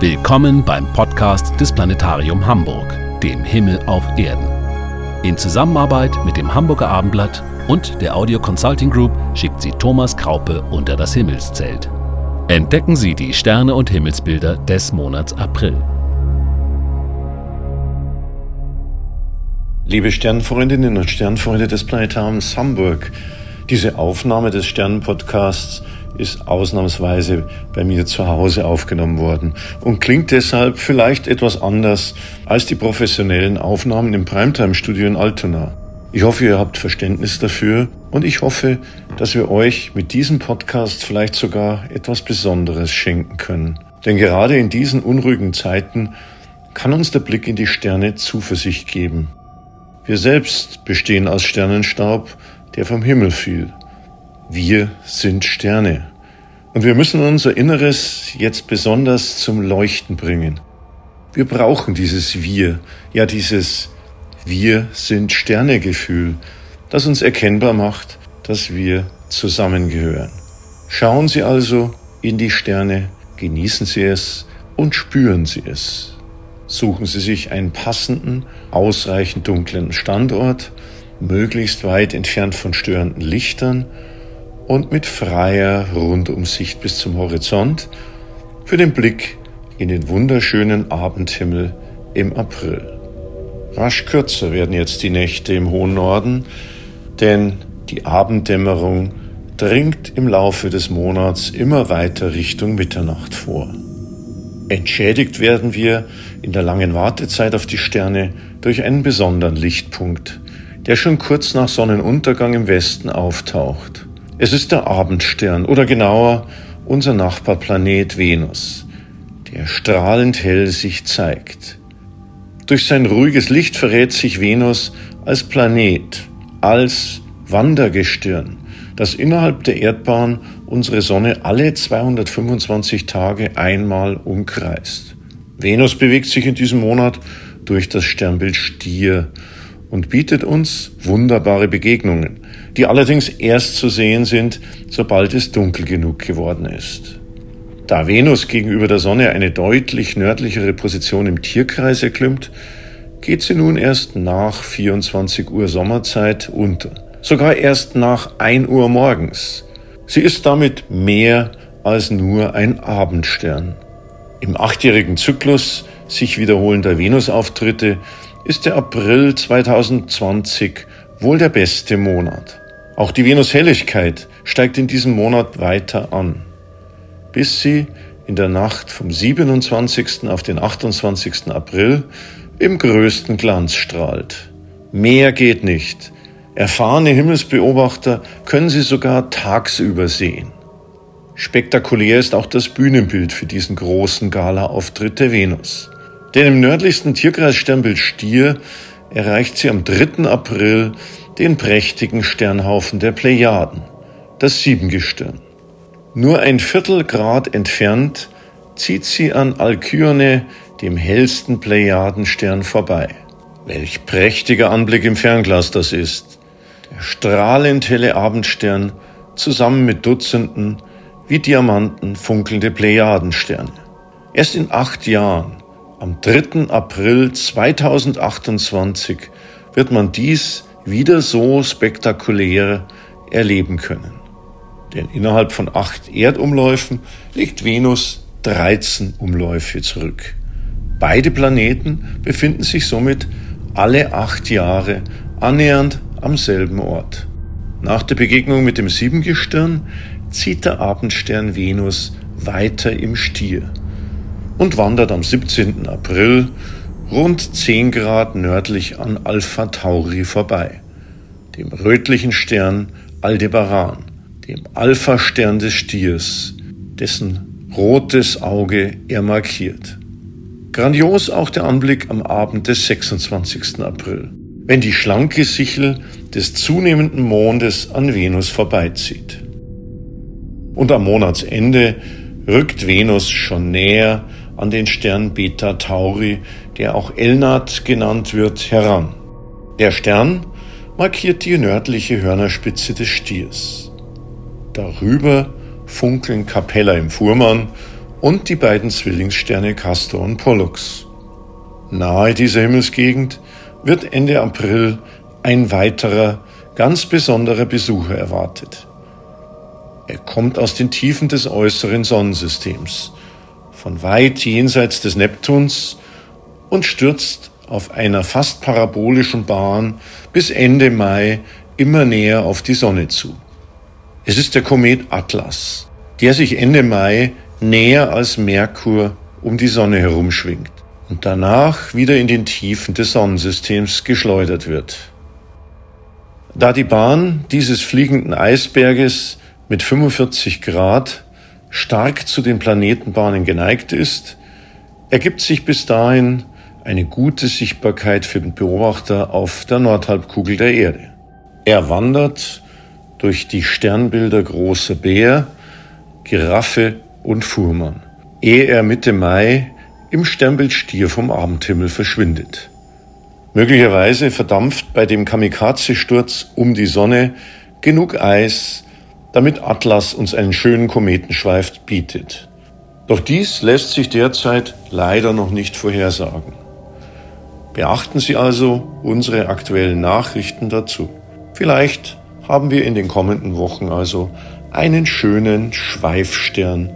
Willkommen beim Podcast des Planetarium Hamburg, dem Himmel auf Erden. In Zusammenarbeit mit dem Hamburger Abendblatt und der Audio Consulting Group schickt sie Thomas Kraupe unter das Himmelszelt. Entdecken Sie die Sterne und Himmelsbilder des Monats April. Liebe Sternfreundinnen und Sternfreunde des Planetariums Hamburg, diese Aufnahme des Sternenpodcasts ist ausnahmsweise bei mir zu Hause aufgenommen worden und klingt deshalb vielleicht etwas anders als die professionellen Aufnahmen im Primetime-Studio in Altona. Ich hoffe, ihr habt Verständnis dafür und ich hoffe, dass wir euch mit diesem Podcast vielleicht sogar etwas Besonderes schenken können. Denn gerade in diesen unruhigen Zeiten kann uns der Blick in die Sterne Zuversicht geben. Wir selbst bestehen aus Sternenstaub, der vom Himmel fiel. Wir sind Sterne. Und wir müssen unser Inneres jetzt besonders zum Leuchten bringen. Wir brauchen dieses Wir, ja dieses Wir sind Sterne-Gefühl, das uns erkennbar macht, dass wir zusammengehören. Schauen Sie also in die Sterne, genießen Sie es und spüren Sie es. Suchen Sie sich einen passenden, ausreichend dunklen Standort, möglichst weit entfernt von störenden Lichtern und mit freier Rundumsicht bis zum Horizont für den Blick in den wunderschönen Abendhimmel im April. Rasch kürzer werden jetzt die Nächte im hohen Norden, denn die Abenddämmerung dringt im Laufe des Monats immer weiter Richtung Mitternacht vor. Entschädigt werden wir in der langen Wartezeit auf die Sterne durch einen besonderen Lichtpunkt, der schon kurz nach Sonnenuntergang im Westen auftaucht. Es ist der Abendstern oder genauer unser Nachbarplanet Venus, der strahlend hell sich zeigt. Durch sein ruhiges Licht verrät sich Venus als Planet, als Wandergestirn, das innerhalb der Erdbahn unsere Sonne alle 225 Tage einmal umkreist. Venus bewegt sich in diesem Monat durch das Sternbild Stier und bietet uns wunderbare Begegnungen, die allerdings erst zu sehen sind, sobald es dunkel genug geworden ist. Da Venus gegenüber der Sonne eine deutlich nördlichere Position im Tierkreis erklimmt, geht sie nun erst nach 24 Uhr Sommerzeit unter, sogar erst nach 1 Uhr morgens. Sie ist damit mehr als nur ein Abendstern. Im achtjährigen Zyklus sich wiederholender Venusauftritte ist der April 2020 wohl der beste Monat. Auch die Venushelligkeit steigt in diesem Monat weiter an, bis sie in der Nacht vom 27. auf den 28. April im größten Glanz strahlt. Mehr geht nicht. Erfahrene Himmelsbeobachter können sie sogar tagsüber sehen. Spektakulär ist auch das Bühnenbild für diesen großen Gala-Auftritt der Venus. Denn im nördlichsten Tierkreissternbild Stier erreicht sie am 3. April den prächtigen Sternhaufen der Plejaden, das Siebengestirn. Nur ein Viertelgrad entfernt zieht sie an Alkyone, dem hellsten Plejadenstern, vorbei. Welch prächtiger Anblick im Fernglas das ist. Der strahlend helle Abendstern zusammen mit Dutzenden wie Diamanten funkelnde Plejadensterne. Erst in acht Jahren am 3. April 2028 wird man dies wieder so spektakulär erleben können. Denn innerhalb von acht Erdumläufen legt Venus 13 Umläufe zurück. Beide Planeten befinden sich somit alle acht Jahre annähernd am selben Ort. Nach der Begegnung mit dem Siebengestirn zieht der Abendstern Venus weiter im Stier und wandert am 17. April rund 10 Grad nördlich an Alpha Tauri vorbei, dem rötlichen Stern Aldebaran, dem Alpha-Stern des Stiers, dessen rotes Auge er markiert. Grandios auch der Anblick am Abend des 26. April, wenn die schlanke Sichel des zunehmenden Mondes an Venus vorbeizieht. Und am Monatsende rückt Venus schon näher an den Stern Beta Tauri, der auch Elnat genannt wird, heran. Der Stern markiert die nördliche Hörnerspitze des Stiers. Darüber funkeln Capella im Fuhrmann und die beiden Zwillingssterne Castor und Pollux. Nahe dieser Himmelsgegend wird Ende April ein weiterer, ganz besonderer Besucher erwartet. Er kommt aus den Tiefen des äußeren Sonnensystems, von weit jenseits des Neptuns und stürzt auf einer fast parabolischen Bahn bis Ende Mai immer näher auf die Sonne zu. Es ist der Komet Atlas, der sich Ende Mai näher als Merkur um die Sonne herumschwingt und danach wieder in den Tiefen des Sonnensystems geschleudert wird. Da die Bahn dieses fliegenden Eisberges mit 45 Grad stark zu den Planetenbahnen geneigt ist, ergibt sich bis dahin eine gute Sichtbarkeit für den Beobachter auf der Nordhalbkugel der Erde. Er wandert durch die Sternbilder Großer Bär, Giraffe und Fuhrmann, ehe er Mitte Mai im Sternbild Stier vom Abendhimmel verschwindet. Möglicherweise verdampft bei dem Kamikaze-Sturz um die Sonne genug Eis, damit Atlas uns einen schönen Kometenschweif bietet. Doch dies lässt sich derzeit leider noch nicht vorhersagen. Beachten Sie also unsere aktuellen Nachrichten dazu. Vielleicht haben wir in den kommenden Wochen also einen schönen Schweifstern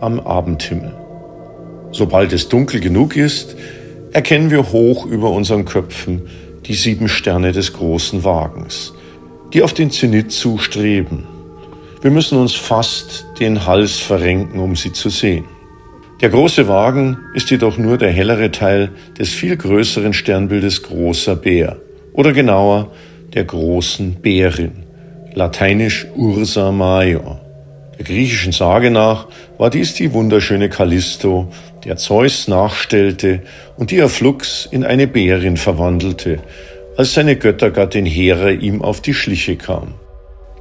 am Abendhimmel. Sobald es dunkel genug ist, erkennen wir hoch über unseren Köpfen die sieben Sterne des großen Wagens, die auf den Zenit zustreben. Wir müssen uns fast den Hals verrenken, um sie zu sehen. Der große Wagen ist jedoch nur der hellere Teil des viel größeren Sternbildes Großer Bär oder genauer der großen Bärin, lateinisch Ursa Major. Der griechischen Sage nach war dies die wunderschöne Callisto, der Zeus nachstellte und die er flugs in eine Bärin verwandelte, als seine Göttergattin Hera ihm auf die Schliche kam.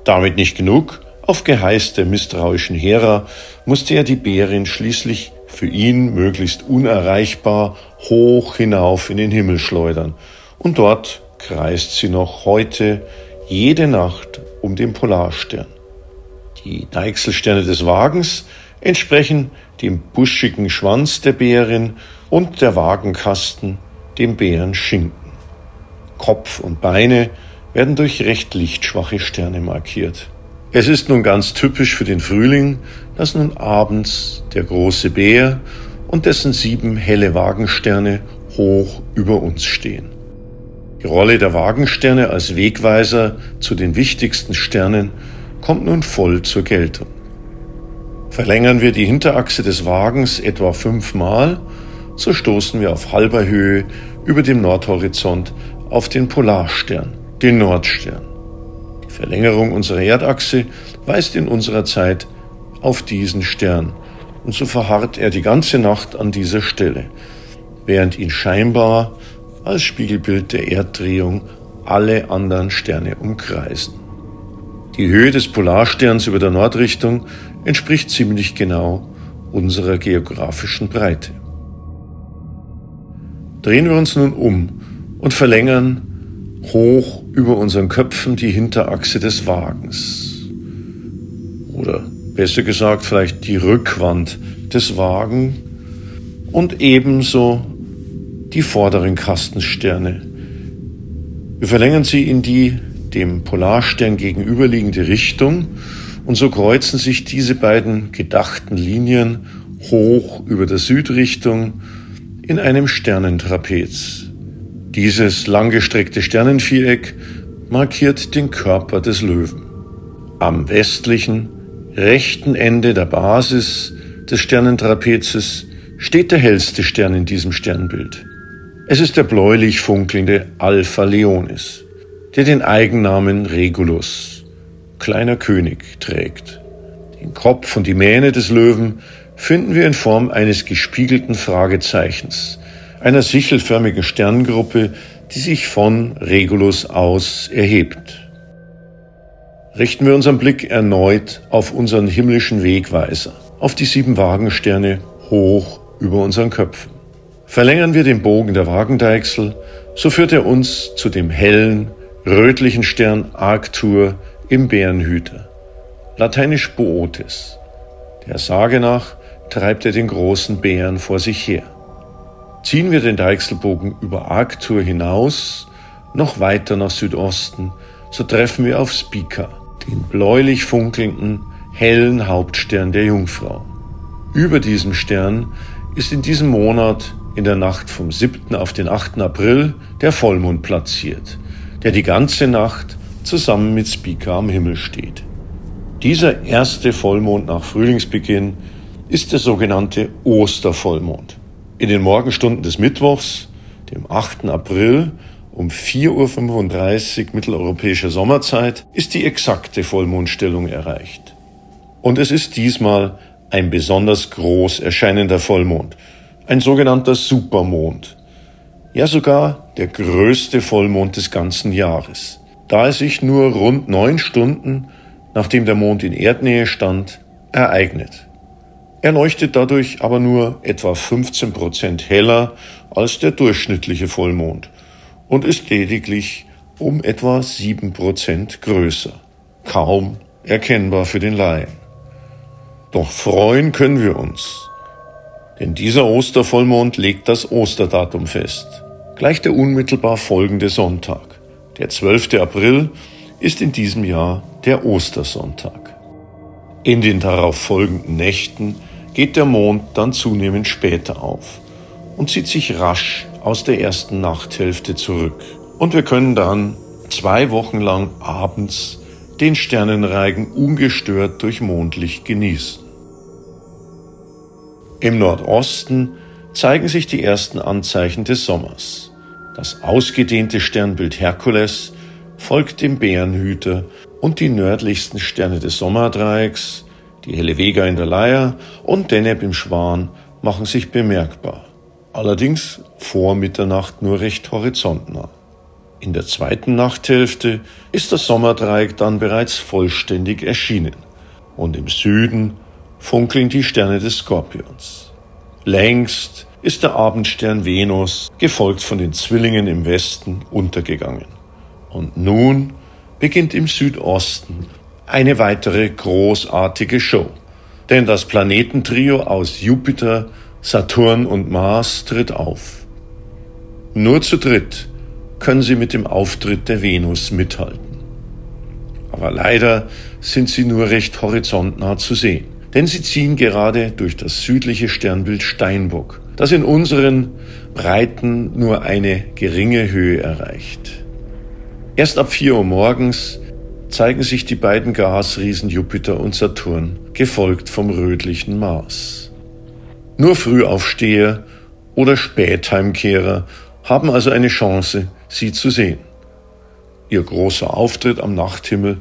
Damit nicht genug, auf Geheiß der misstrauischen Hera musste er die Bärin schließlich für ihn möglichst unerreichbar hoch hinauf in den Himmel schleudern, und dort kreist sie noch heute jede Nacht um den Polarstern. Die Deichselsterne des Wagens entsprechen dem buschigen Schwanz der Bärin und der Wagenkasten dem Bärenschinken. Kopf und Beine werden durch recht lichtschwache Sterne markiert. Es ist nun ganz typisch für den Frühling, dass nun abends der große Bär und dessen sieben helle Wagensterne hoch über uns stehen. Die Rolle der Wagensterne als Wegweiser zu den wichtigsten Sternen kommt nun voll zur Geltung. Verlängern wir die Hinterachse des Wagens etwa fünfmal, so stoßen wir auf halber Höhe über dem Nordhorizont auf den Polarstern, den Nordstern. Verlängerung unserer Erdachse weist in unserer Zeit auf diesen Stern und so verharrt er die ganze Nacht an dieser Stelle, während ihn scheinbar als Spiegelbild der Erddrehung alle anderen Sterne umkreisen. Die Höhe des Polarsterns über der Nordrichtung entspricht ziemlich genau unserer geografischen Breite. Drehen wir uns nun um und verlängern hoch über unseren Köpfen die Hinterachse des Wagens. Oder besser gesagt vielleicht die Rückwand des Wagen und ebenso die vorderen Kastensterne. Wir verlängern sie in die dem Polarstern gegenüberliegende Richtung und so kreuzen sich diese beiden gedachten Linien hoch über der Südrichtung in einem Sternentrapez. Dieses langgestreckte Sternenviereck markiert den Körper des Löwen. Am westlichen, rechten Ende der Basis des Sternentrapezes steht der hellste Stern in diesem Sternbild. Es ist der bläulich funkelnde Alpha Leonis der den Eigennamen Regulus, kleiner König, trägt. Den Kopf und die Mähne des Löwen finden wir in Form eines gespiegelten Fragezeichens, einer sichelförmigen Sterngruppe, die sich von Regulus aus erhebt. Richten wir unseren Blick erneut auf unseren himmlischen Wegweiser, auf die sieben Wagensterne hoch über unseren Köpfen. Verlängern wir den Bogen der Wagendeichsel, so führt er uns zu dem hellen, rötlichen Stern Arctur im Bärenhüter, lateinisch Bootes, der Sage nach treibt er den großen Bären vor sich her. Ziehen wir den Deichselbogen über Arctur hinaus, noch weiter nach Südosten, so treffen wir auf Spica, den bläulich funkelnden, hellen Hauptstern der Jungfrau. Über diesem Stern ist in diesem Monat in der Nacht vom 7. auf den 8. April der Vollmond platziert, der die ganze Nacht zusammen mit Spica am Himmel steht. Dieser erste Vollmond nach Frühlingsbeginn ist der sogenannte Ostervollmond. In den Morgenstunden des Mittwochs, dem 8. April um 4.35 Uhr mitteleuropäischer Sommerzeit, ist die exakte Vollmondstellung erreicht. Und es ist diesmal ein besonders groß erscheinender Vollmond, ein sogenannter Supermond. Ja sogar der größte Vollmond des ganzen Jahres, da er sich nur rund neun Stunden, nachdem der Mond in Erdnähe stand, ereignet. Er leuchtet dadurch aber nur etwa 15 Prozent heller als der durchschnittliche Vollmond und ist lediglich um etwa 7 Prozent größer. Kaum erkennbar für den Laien. Doch freuen können wir uns, denn dieser Ostervollmond legt das Osterdatum fest. Gleich der unmittelbar folgende Sonntag, der 12. April, ist in diesem Jahr der Ostersonntag. In den darauf folgenden Nächten geht der Mond dann zunehmend später auf und zieht sich rasch aus der ersten Nachthälfte zurück. Und wir können dann zwei Wochen lang abends den Sternenreigen ungestört durch Mondlicht genießen. Im Nordosten zeigen sich die ersten Anzeichen des Sommers. Das ausgedehnte Sternbild Herkules folgt dem Bärenhüter und die nördlichsten Sterne des Sommerdreiecks, die helle Vega in der Leier und Deneb im Schwan, machen sich bemerkbar. Allerdings vor Mitternacht nur recht horizontnah. In der zweiten Nachthälfte ist das Sommerdreieck dann bereits vollständig erschienen und im Süden funkeln die Sterne des Skorpions. Längst ist der Abendstern Venus, gefolgt von den Zwillingen im Westen, untergegangen. Und nun beginnt im Südosten eine weitere großartige Show. Denn das Planetentrio aus Jupiter, Saturn und Mars tritt auf. Nur zu dritt können sie mit dem Auftritt der Venus mithalten. Aber leider sind sie nur recht horizontnah zu sehen denn sie ziehen gerade durch das südliche Sternbild Steinbock, das in unseren Breiten nur eine geringe Höhe erreicht. Erst ab 4 Uhr morgens zeigen sich die beiden Gasriesen Jupiter und Saturn, gefolgt vom rötlichen Mars. Nur Frühaufsteher oder Spätheimkehrer haben also eine Chance, sie zu sehen. Ihr großer Auftritt am Nachthimmel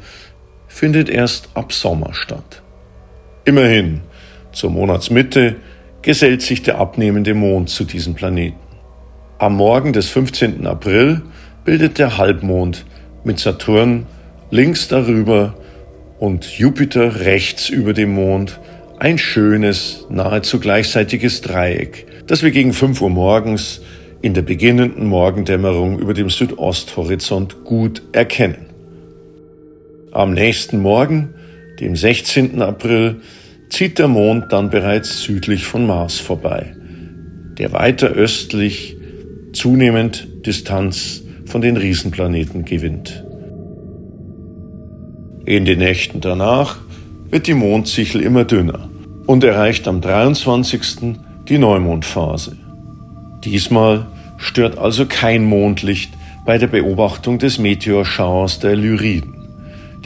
findet erst ab Sommer statt. Immerhin, zur Monatsmitte gesellt sich der abnehmende Mond zu diesem Planeten. Am Morgen des 15. April bildet der Halbmond mit Saturn links darüber und Jupiter rechts über dem Mond ein schönes, nahezu gleichseitiges Dreieck, das wir gegen 5 Uhr morgens in der beginnenden Morgendämmerung über dem Südosthorizont gut erkennen. Am nächsten Morgen dem 16. April, zieht der Mond dann bereits südlich von Mars vorbei, der weiter östlich zunehmend Distanz von den Riesenplaneten gewinnt. In den Nächten danach wird die Mondsichel immer dünner und erreicht am 23. die Neumondphase. Diesmal stört also kein Mondlicht bei der Beobachtung des Meteorschauers der Lyriden,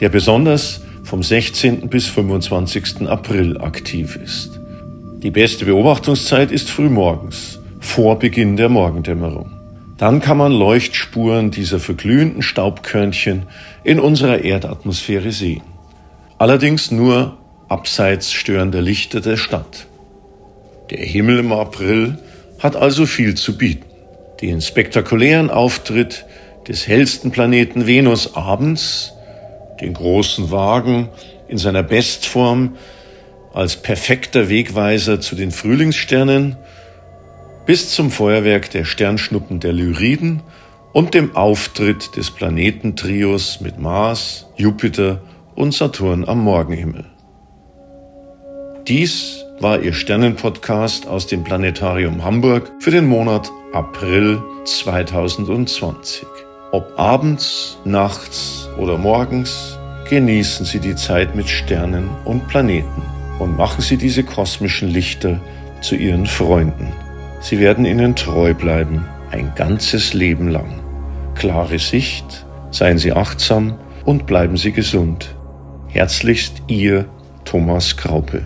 der besonders vom 16. bis 25. April aktiv ist. Die beste Beobachtungszeit ist frühmorgens, vor Beginn der Morgendämmerung. Dann kann man Leuchtspuren dieser verglühenden Staubkörnchen in unserer Erdatmosphäre sehen. Allerdings nur abseits störender Lichter der Stadt. Der Himmel im April hat also viel zu bieten. Den spektakulären Auftritt des hellsten Planeten Venus abends den großen Wagen in seiner Bestform als perfekter Wegweiser zu den Frühlingssternen bis zum Feuerwerk der Sternschnuppen der Lyriden und dem Auftritt des Planetentrios mit Mars, Jupiter und Saturn am Morgenhimmel. Dies war Ihr Sternenpodcast aus dem Planetarium Hamburg für den Monat April 2020. Ob abends, nachts oder morgens, genießen Sie die Zeit mit Sternen und Planeten und machen Sie diese kosmischen Lichter zu Ihren Freunden. Sie werden Ihnen treu bleiben, ein ganzes Leben lang. Klare Sicht, seien Sie achtsam und bleiben Sie gesund. Herzlichst Ihr Thomas Kraupe.